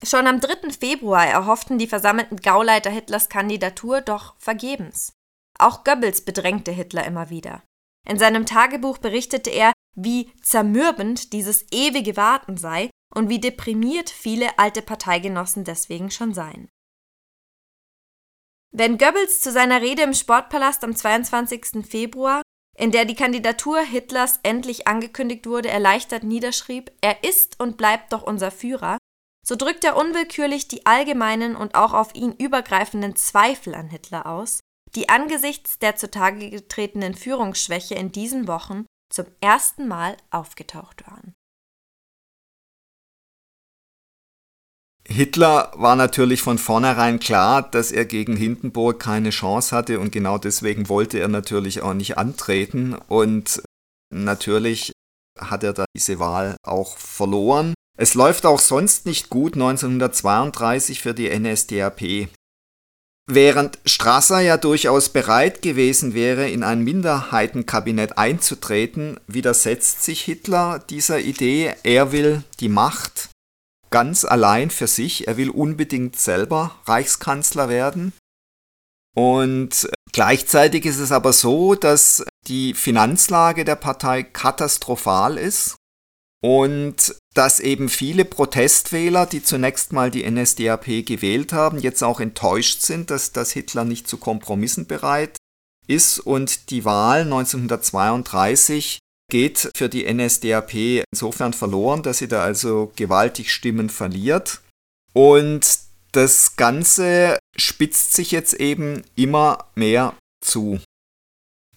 Schon am 3. Februar erhofften die versammelten Gauleiter Hitlers Kandidatur, doch vergebens. Auch Goebbels bedrängte Hitler immer wieder. In seinem Tagebuch berichtete er, wie zermürbend dieses ewige Warten sei und wie deprimiert viele alte Parteigenossen deswegen schon seien. Wenn Goebbels zu seiner Rede im Sportpalast am 22. Februar, in der die Kandidatur Hitlers endlich angekündigt wurde, erleichtert niederschrieb, er ist und bleibt doch unser Führer, so drückt er unwillkürlich die allgemeinen und auch auf ihn übergreifenden Zweifel an Hitler aus, die angesichts der zutage getretenen Führungsschwäche in diesen Wochen zum ersten Mal aufgetaucht waren. Hitler war natürlich von vornherein klar, dass er gegen Hindenburg keine Chance hatte und genau deswegen wollte er natürlich auch nicht antreten und natürlich hat er da diese Wahl auch verloren. Es läuft auch sonst nicht gut 1932 für die NSDAP. Während Strasser ja durchaus bereit gewesen wäre, in ein Minderheitenkabinett einzutreten, widersetzt sich Hitler dieser Idee. Er will die Macht ganz allein für sich. Er will unbedingt selber Reichskanzler werden. Und gleichzeitig ist es aber so, dass die Finanzlage der Partei katastrophal ist und dass eben viele Protestwähler, die zunächst mal die NSDAP gewählt haben, jetzt auch enttäuscht sind, dass, dass Hitler nicht zu Kompromissen bereit ist und die Wahl 1932 geht für die NSDAP insofern verloren, dass sie da also gewaltig Stimmen verliert. Und das Ganze spitzt sich jetzt eben immer mehr zu.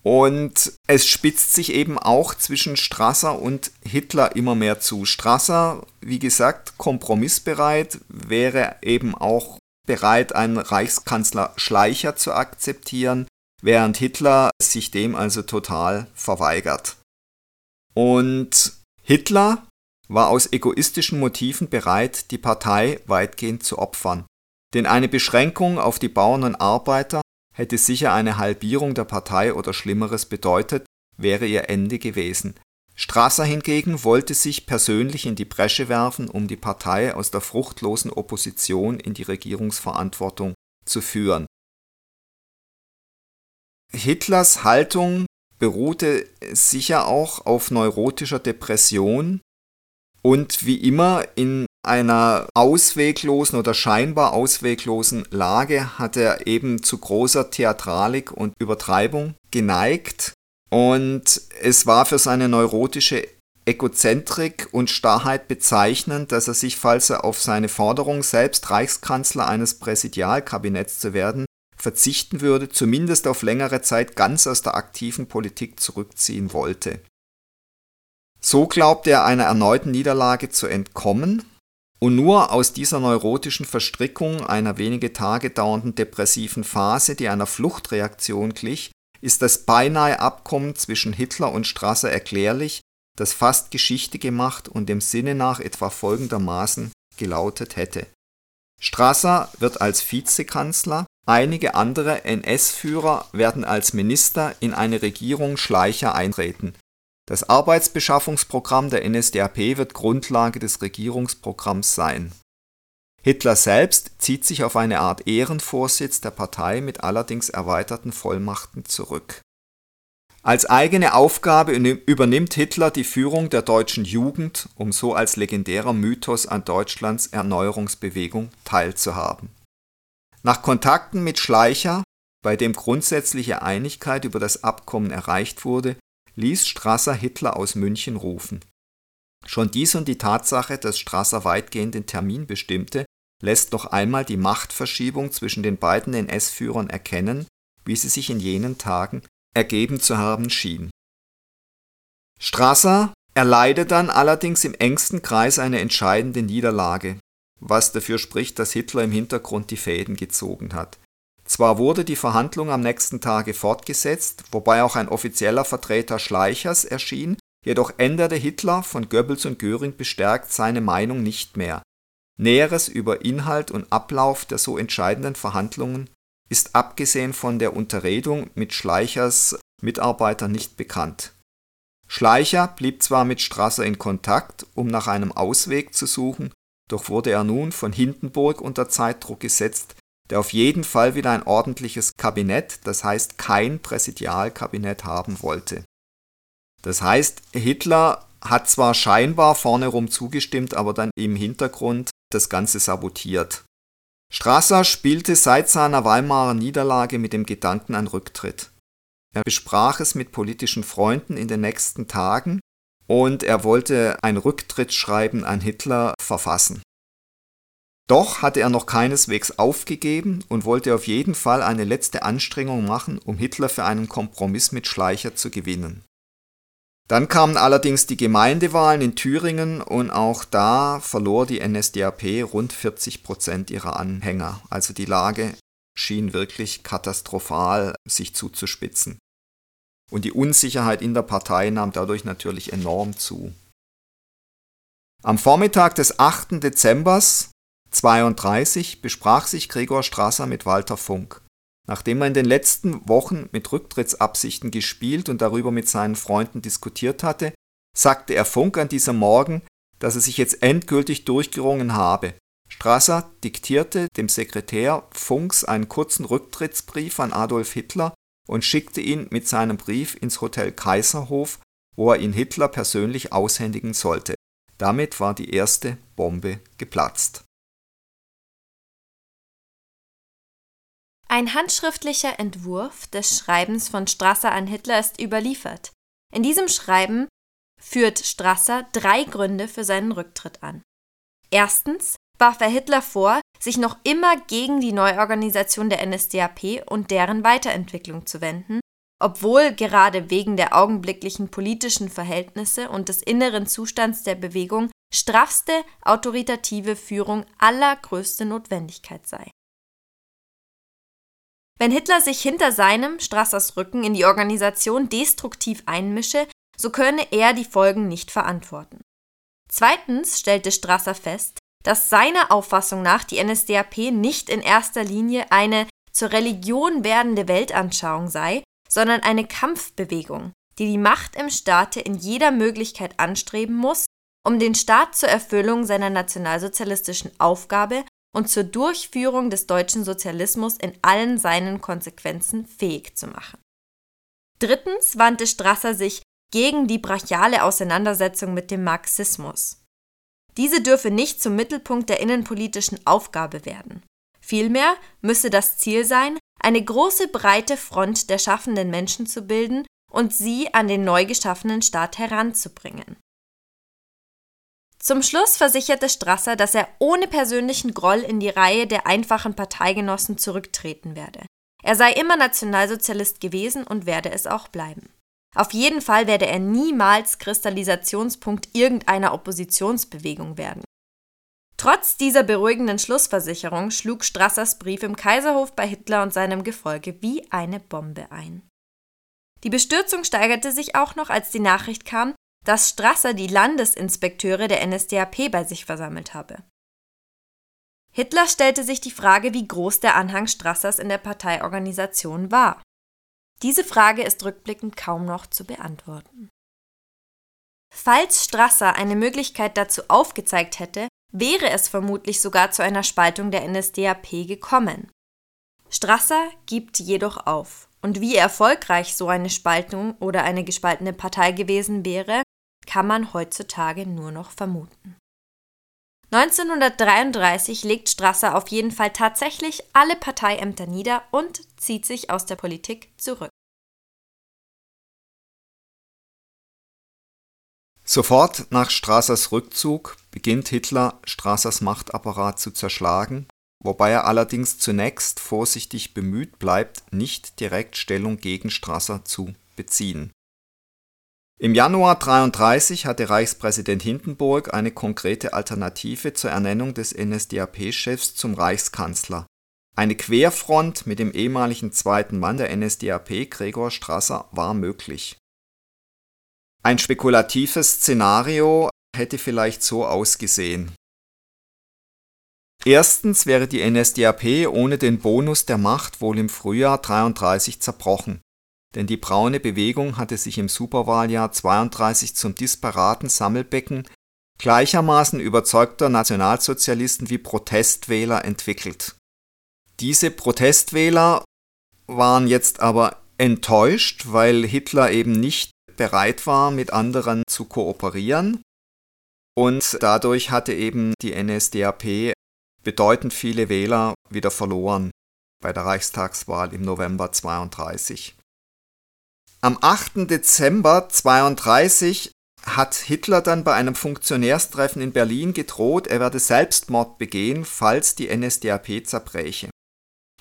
Und es spitzt sich eben auch zwischen Strasser und Hitler immer mehr zu. Strasser, wie gesagt, kompromissbereit, wäre eben auch bereit, einen Reichskanzler Schleicher zu akzeptieren, während Hitler sich dem also total verweigert. Und Hitler war aus egoistischen Motiven bereit, die Partei weitgehend zu opfern. Denn eine Beschränkung auf die Bauern und Arbeiter hätte sicher eine Halbierung der Partei oder Schlimmeres bedeutet, wäre ihr Ende gewesen. Strasser hingegen wollte sich persönlich in die Bresche werfen, um die Partei aus der fruchtlosen Opposition in die Regierungsverantwortung zu führen. Hitlers Haltung beruhte sicher auch auf neurotischer Depression und wie immer in einer ausweglosen oder scheinbar ausweglosen Lage hat er eben zu großer Theatralik und Übertreibung geneigt und es war für seine neurotische Egozentrik und Starrheit bezeichnend, dass er sich, falls er auf seine Forderung, selbst Reichskanzler eines Präsidialkabinetts zu werden, verzichten würde, zumindest auf längere Zeit ganz aus der aktiven Politik zurückziehen wollte. So glaubte er einer erneuten Niederlage zu entkommen und nur aus dieser neurotischen Verstrickung einer wenige Tage dauernden depressiven Phase, die einer Fluchtreaktion glich, ist das beinahe Abkommen zwischen Hitler und Strasser erklärlich, das fast Geschichte gemacht und dem Sinne nach etwa folgendermaßen gelautet hätte. Strasser wird als Vizekanzler, Einige andere NS-Führer werden als Minister in eine Regierung Schleicher eintreten. Das Arbeitsbeschaffungsprogramm der NSDAP wird Grundlage des Regierungsprogramms sein. Hitler selbst zieht sich auf eine Art Ehrenvorsitz der Partei mit allerdings erweiterten Vollmachten zurück. Als eigene Aufgabe übernimmt Hitler die Führung der deutschen Jugend, um so als legendärer Mythos an Deutschlands Erneuerungsbewegung teilzuhaben nach Kontakten mit Schleicher, bei dem grundsätzliche Einigkeit über das Abkommen erreicht wurde, ließ Strasser Hitler aus München rufen. Schon dies und die Tatsache, dass Strasser weitgehend den Termin bestimmte, lässt noch einmal die Machtverschiebung zwischen den beiden NS-Führern erkennen, wie sie sich in jenen Tagen ergeben zu haben schien. Strasser erleidet dann allerdings im engsten Kreis eine entscheidende Niederlage, was dafür spricht, dass Hitler im Hintergrund die Fäden gezogen hat. Zwar wurde die Verhandlung am nächsten Tage fortgesetzt, wobei auch ein offizieller Vertreter Schleichers erschien, jedoch änderte Hitler von Goebbels und Göring bestärkt seine Meinung nicht mehr. Näheres über Inhalt und Ablauf der so entscheidenden Verhandlungen ist abgesehen von der Unterredung mit Schleichers Mitarbeitern nicht bekannt. Schleicher blieb zwar mit Strasser in Kontakt, um nach einem Ausweg zu suchen, doch wurde er nun von Hindenburg unter Zeitdruck gesetzt, der auf jeden Fall wieder ein ordentliches Kabinett, das heißt kein Präsidialkabinett haben wollte. Das heißt, Hitler hat zwar scheinbar vornerum zugestimmt, aber dann im Hintergrund das Ganze sabotiert. Strasser spielte seit seiner Weimarer Niederlage mit dem Gedanken an Rücktritt. Er besprach es mit politischen Freunden in den nächsten Tagen und er wollte ein Rücktrittsschreiben an Hitler verfassen. Doch hatte er noch keineswegs aufgegeben und wollte auf jeden Fall eine letzte Anstrengung machen, um Hitler für einen Kompromiss mit Schleicher zu gewinnen. Dann kamen allerdings die Gemeindewahlen in Thüringen und auch da verlor die NSDAP rund 40 Prozent ihrer Anhänger. Also die Lage schien wirklich katastrophal sich zuzuspitzen. Und die Unsicherheit in der Partei nahm dadurch natürlich enorm zu. Am Vormittag des 8. Dezember 1932 besprach sich Gregor Strasser mit Walter Funk. Nachdem er in den letzten Wochen mit Rücktrittsabsichten gespielt und darüber mit seinen Freunden diskutiert hatte, sagte er Funk an diesem Morgen, dass er sich jetzt endgültig durchgerungen habe. Strasser diktierte dem Sekretär Funks einen kurzen Rücktrittsbrief an Adolf Hitler und schickte ihn mit seinem Brief ins Hotel Kaiserhof, wo er ihn Hitler persönlich aushändigen sollte. Damit war die erste Bombe geplatzt. Ein handschriftlicher Entwurf des Schreibens von Strasser an Hitler ist überliefert. In diesem Schreiben führt Strasser drei Gründe für seinen Rücktritt an. Erstens warf er Hitler vor, sich noch immer gegen die Neuorganisation der NSDAP und deren Weiterentwicklung zu wenden, obwohl gerade wegen der augenblicklichen politischen Verhältnisse und des inneren Zustands der Bewegung straffste autoritative Führung allergrößte Notwendigkeit sei. Wenn Hitler sich hinter seinem, Strassers Rücken, in die Organisation destruktiv einmische, so könne er die Folgen nicht verantworten. Zweitens stellte Strasser fest, dass seiner Auffassung nach die NSDAP nicht in erster Linie eine zur Religion werdende Weltanschauung sei, sondern eine Kampfbewegung, die die Macht im Staate in jeder Möglichkeit anstreben muss, um den Staat zur Erfüllung seiner nationalsozialistischen Aufgabe und zur Durchführung des deutschen Sozialismus in allen seinen Konsequenzen fähig zu machen. Drittens wandte Strasser sich gegen die brachiale Auseinandersetzung mit dem Marxismus. Diese dürfe nicht zum Mittelpunkt der innenpolitischen Aufgabe werden. Vielmehr müsse das Ziel sein, eine große breite Front der schaffenden Menschen zu bilden und sie an den neu geschaffenen Staat heranzubringen. Zum Schluss versicherte Strasser, dass er ohne persönlichen Groll in die Reihe der einfachen Parteigenossen zurücktreten werde. Er sei immer Nationalsozialist gewesen und werde es auch bleiben. Auf jeden Fall werde er niemals Kristallisationspunkt irgendeiner Oppositionsbewegung werden. Trotz dieser beruhigenden Schlussversicherung schlug Strassers Brief im Kaiserhof bei Hitler und seinem Gefolge wie eine Bombe ein. Die Bestürzung steigerte sich auch noch, als die Nachricht kam, dass Strasser die Landesinspekteure der NSDAP bei sich versammelt habe. Hitler stellte sich die Frage, wie groß der Anhang Strassers in der Parteiorganisation war. Diese Frage ist rückblickend kaum noch zu beantworten. Falls Strasser eine Möglichkeit dazu aufgezeigt hätte, wäre es vermutlich sogar zu einer Spaltung der NSDAP gekommen. Strasser gibt jedoch auf. Und wie erfolgreich so eine Spaltung oder eine gespaltene Partei gewesen wäre, kann man heutzutage nur noch vermuten. 1933 legt Strasser auf jeden Fall tatsächlich alle Parteiämter nieder und zieht sich aus der Politik zurück. Sofort nach Strassers Rückzug beginnt Hitler, Strassers Machtapparat zu zerschlagen, wobei er allerdings zunächst vorsichtig bemüht bleibt, nicht direkt Stellung gegen Strasser zu beziehen. Im Januar 1933 hatte Reichspräsident Hindenburg eine konkrete Alternative zur Ernennung des NSDAP-Chefs zum Reichskanzler. Eine Querfront mit dem ehemaligen zweiten Mann der NSDAP, Gregor Strasser, war möglich. Ein spekulatives Szenario hätte vielleicht so ausgesehen. Erstens wäre die NSDAP ohne den Bonus der Macht wohl im Frühjahr 33 zerbrochen denn die braune Bewegung hatte sich im Superwahljahr 32 zum disparaten Sammelbecken gleichermaßen überzeugter Nationalsozialisten wie Protestwähler entwickelt. Diese Protestwähler waren jetzt aber enttäuscht, weil Hitler eben nicht bereit war, mit anderen zu kooperieren. Und dadurch hatte eben die NSDAP bedeutend viele Wähler wieder verloren bei der Reichstagswahl im November 32. Am 8. Dezember 32 hat Hitler dann bei einem Funktionärstreffen in Berlin gedroht, er werde Selbstmord begehen, falls die NSDAP zerbräche.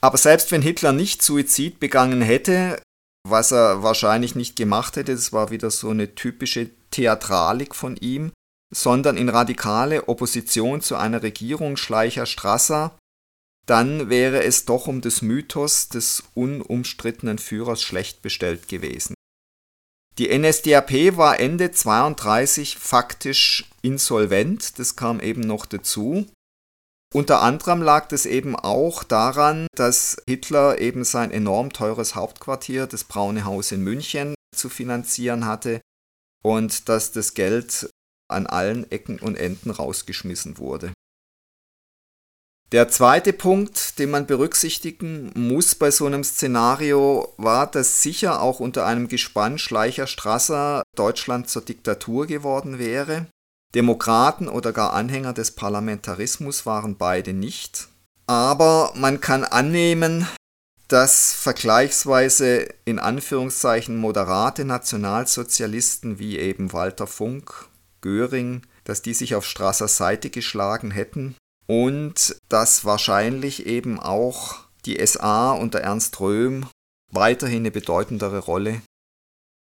Aber selbst wenn Hitler nicht Suizid begangen hätte, was er wahrscheinlich nicht gemacht hätte, das war wieder so eine typische Theatralik von ihm, sondern in radikale Opposition zu einer Regierung Schleicher-Strasser, dann wäre es doch um des Mythos des unumstrittenen Führers schlecht bestellt gewesen. Die NSDAP war Ende 32 faktisch insolvent, das kam eben noch dazu. Unter anderem lag das eben auch daran, dass Hitler eben sein enorm teures Hauptquartier, das Braune Haus in München, zu finanzieren hatte und dass das Geld an allen Ecken und Enden rausgeschmissen wurde. Der zweite Punkt, den man berücksichtigen muss bei so einem Szenario, war, dass sicher auch unter einem Gespann Schleicher-Strasser Deutschland zur Diktatur geworden wäre. Demokraten oder gar Anhänger des Parlamentarismus waren beide nicht. Aber man kann annehmen, dass vergleichsweise in Anführungszeichen moderate Nationalsozialisten wie eben Walter Funk, Göring, dass die sich auf Strassers Seite geschlagen hätten und dass wahrscheinlich eben auch die SA unter Ernst Röhm weiterhin eine bedeutendere Rolle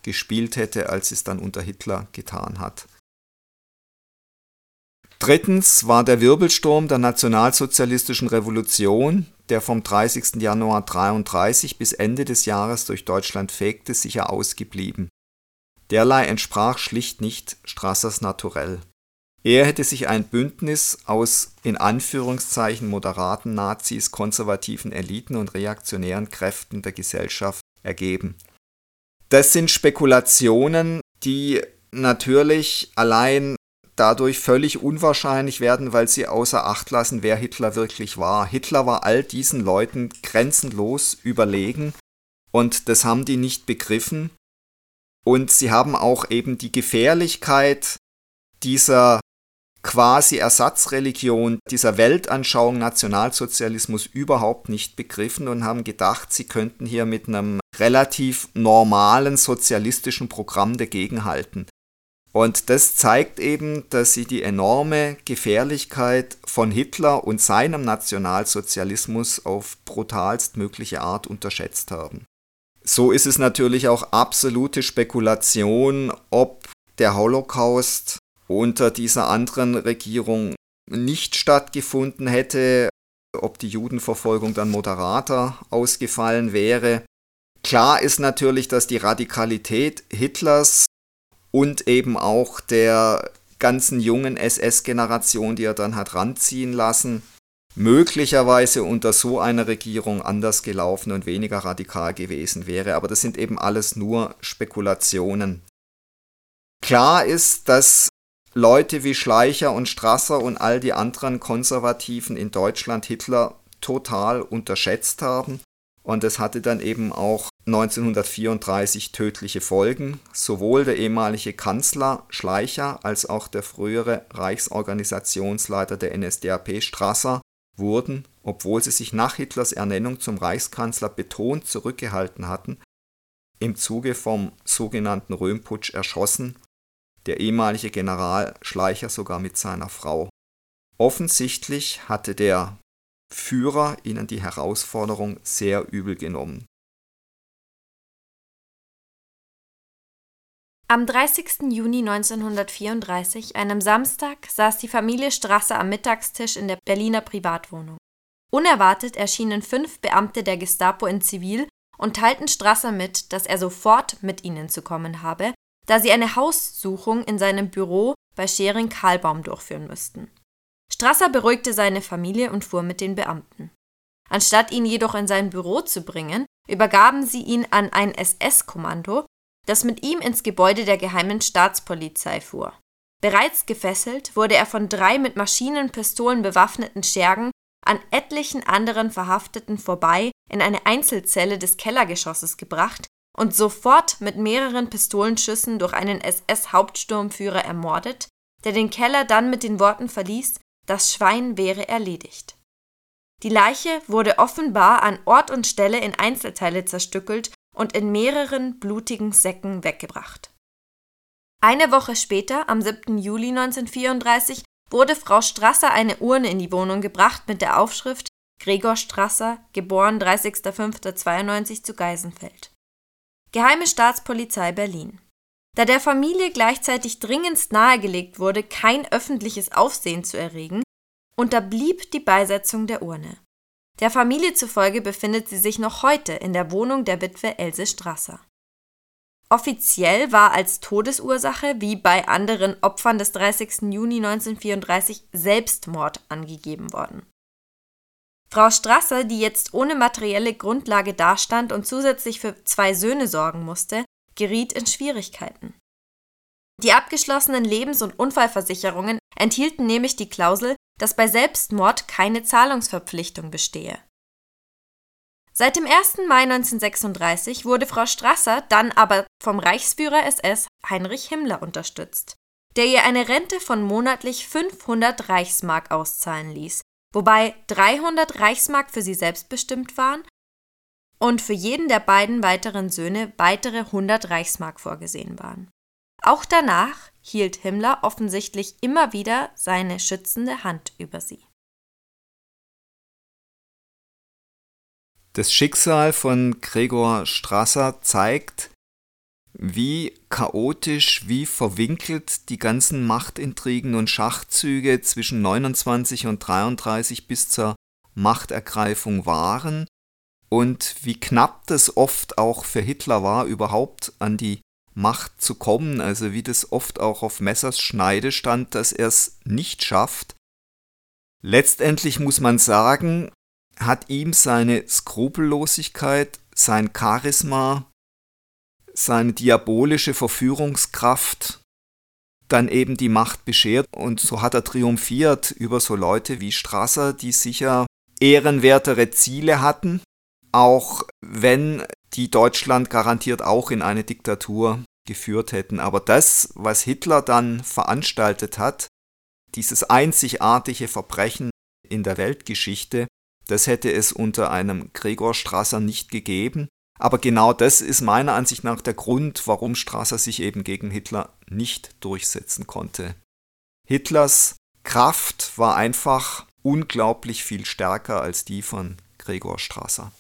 gespielt hätte, als es dann unter Hitler getan hat. Drittens war der Wirbelsturm der nationalsozialistischen Revolution, der vom 30. Januar 1933 bis Ende des Jahres durch Deutschland fegte, sicher ausgeblieben. Derlei entsprach schlicht nicht Strassers Naturell. Er hätte sich ein Bündnis aus in Anführungszeichen moderaten Nazis, konservativen Eliten und reaktionären Kräften der Gesellschaft ergeben. Das sind Spekulationen, die natürlich allein dadurch völlig unwahrscheinlich werden, weil sie außer Acht lassen, wer Hitler wirklich war. Hitler war all diesen Leuten grenzenlos überlegen und das haben die nicht begriffen. Und sie haben auch eben die Gefährlichkeit dieser quasi Ersatzreligion dieser Weltanschauung Nationalsozialismus überhaupt nicht begriffen und haben gedacht, sie könnten hier mit einem relativ normalen sozialistischen Programm dagegenhalten. Und das zeigt eben, dass sie die enorme Gefährlichkeit von Hitler und seinem Nationalsozialismus auf brutalst mögliche Art unterschätzt haben. So ist es natürlich auch absolute Spekulation, ob der Holocaust unter dieser anderen Regierung nicht stattgefunden hätte, ob die Judenverfolgung dann moderater ausgefallen wäre. Klar ist natürlich, dass die Radikalität Hitlers und eben auch der ganzen jungen SS-Generation, die er dann hat ranziehen lassen, möglicherweise unter so einer Regierung anders gelaufen und weniger radikal gewesen wäre. Aber das sind eben alles nur Spekulationen. Klar ist, dass Leute wie Schleicher und Strasser und all die anderen Konservativen in Deutschland Hitler total unterschätzt haben. Und es hatte dann eben auch 1934 tödliche Folgen. Sowohl der ehemalige Kanzler Schleicher als auch der frühere Reichsorganisationsleiter der NSDAP Strasser wurden, obwohl sie sich nach Hitlers Ernennung zum Reichskanzler betont zurückgehalten hatten, im Zuge vom sogenannten Röhmputsch erschossen der ehemalige General Schleicher sogar mit seiner Frau. Offensichtlich hatte der Führer ihnen die Herausforderung sehr übel genommen. Am 30. Juni 1934, einem Samstag, saß die Familie Strasser am Mittagstisch in der Berliner Privatwohnung. Unerwartet erschienen fünf Beamte der Gestapo in Zivil und teilten Strasser mit, dass er sofort mit ihnen zu kommen habe, da sie eine Haussuchung in seinem Büro bei Schering-Karlbaum durchführen müssten. Strasser beruhigte seine Familie und fuhr mit den Beamten. Anstatt ihn jedoch in sein Büro zu bringen, übergaben sie ihn an ein SS-Kommando, das mit ihm ins Gebäude der geheimen Staatspolizei fuhr. Bereits gefesselt wurde er von drei mit Maschinenpistolen bewaffneten Schergen an etlichen anderen Verhafteten vorbei in eine Einzelzelle des Kellergeschosses gebracht, und sofort mit mehreren Pistolenschüssen durch einen SS-Hauptsturmführer ermordet, der den Keller dann mit den Worten verließ, das Schwein wäre erledigt. Die Leiche wurde offenbar an Ort und Stelle in Einzelteile zerstückelt und in mehreren blutigen Säcken weggebracht Eine Woche später, am 7. Juli 1934, wurde Frau Strasser eine Urne in die Wohnung gebracht mit der Aufschrift Gregor Strasser, geboren 30.05.92 zu Geisenfeld. Geheime Staatspolizei Berlin. Da der Familie gleichzeitig dringendst nahegelegt wurde, kein öffentliches Aufsehen zu erregen, unterblieb die Beisetzung der Urne. Der Familie zufolge befindet sie sich noch heute in der Wohnung der Witwe Else Strasser. Offiziell war als Todesursache, wie bei anderen Opfern des 30. Juni 1934, Selbstmord angegeben worden. Frau Strasser, die jetzt ohne materielle Grundlage dastand und zusätzlich für zwei Söhne sorgen musste, geriet in Schwierigkeiten. Die abgeschlossenen Lebens- und Unfallversicherungen enthielten nämlich die Klausel, dass bei Selbstmord keine Zahlungsverpflichtung bestehe. Seit dem 1. Mai 1936 wurde Frau Strasser dann aber vom Reichsführer SS Heinrich Himmler unterstützt, der ihr eine Rente von monatlich 500 Reichsmark auszahlen ließ, wobei 300 Reichsmark für sie selbst bestimmt waren und für jeden der beiden weiteren Söhne weitere 100 Reichsmark vorgesehen waren. Auch danach hielt Himmler offensichtlich immer wieder seine schützende Hand über sie. Das Schicksal von Gregor Strasser zeigt, wie chaotisch, wie verwinkelt die ganzen Machtintrigen und Schachzüge zwischen 29 und 33 bis zur Machtergreifung waren und wie knapp das oft auch für Hitler war, überhaupt an die Macht zu kommen, also wie das oft auch auf Messers Schneide stand, dass er es nicht schafft. Letztendlich muss man sagen, hat ihm seine Skrupellosigkeit, sein Charisma, seine diabolische Verführungskraft dann eben die Macht beschert und so hat er triumphiert über so Leute wie Strasser, die sicher ehrenwertere Ziele hatten, auch wenn die Deutschland garantiert auch in eine Diktatur geführt hätten. Aber das, was Hitler dann veranstaltet hat, dieses einzigartige Verbrechen in der Weltgeschichte, das hätte es unter einem Gregor Strasser nicht gegeben. Aber genau das ist meiner Ansicht nach der Grund, warum Strasser sich eben gegen Hitler nicht durchsetzen konnte. Hitlers Kraft war einfach unglaublich viel stärker als die von Gregor Strasser.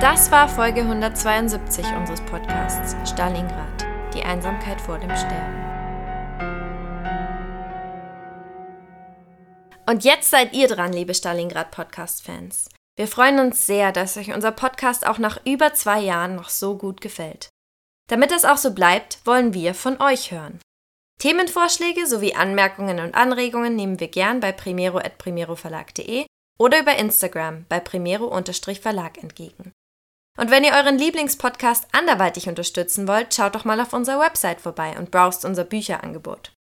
Das war Folge 172 unseres Podcasts Stalingrad, die Einsamkeit vor dem Sterben. Und jetzt seid ihr dran, liebe Stalingrad-Podcast-Fans. Wir freuen uns sehr, dass euch unser Podcast auch nach über zwei Jahren noch so gut gefällt. Damit das auch so bleibt, wollen wir von euch hören. Themenvorschläge sowie Anmerkungen und Anregungen nehmen wir gern bei primero.primeroverlag.de oder über Instagram bei primero-verlag entgegen. Und wenn ihr euren Lieblingspodcast anderweitig unterstützen wollt, schaut doch mal auf unserer Website vorbei und browst unser Bücherangebot.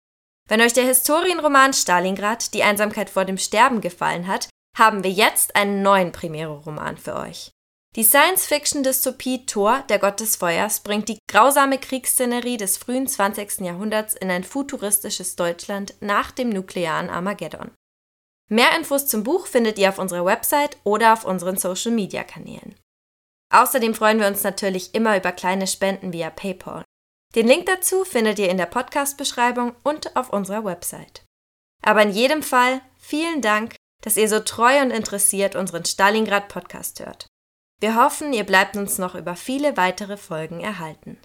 Wenn euch der Historienroman Stalingrad, die Einsamkeit vor dem Sterben gefallen hat, haben wir jetzt einen neuen Primero-Roman für euch. Die Science-Fiction-Dystopie Thor, der Gott des Feuers, bringt die grausame Kriegsszenerie des frühen 20. Jahrhunderts in ein futuristisches Deutschland nach dem nuklearen Armageddon. Mehr Infos zum Buch findet ihr auf unserer Website oder auf unseren Social-Media-Kanälen. Außerdem freuen wir uns natürlich immer über kleine Spenden via PayPal. Den Link dazu findet ihr in der Podcast-Beschreibung und auf unserer Website. Aber in jedem Fall vielen Dank, dass ihr so treu und interessiert unseren Stalingrad-Podcast hört. Wir hoffen, ihr bleibt uns noch über viele weitere Folgen erhalten.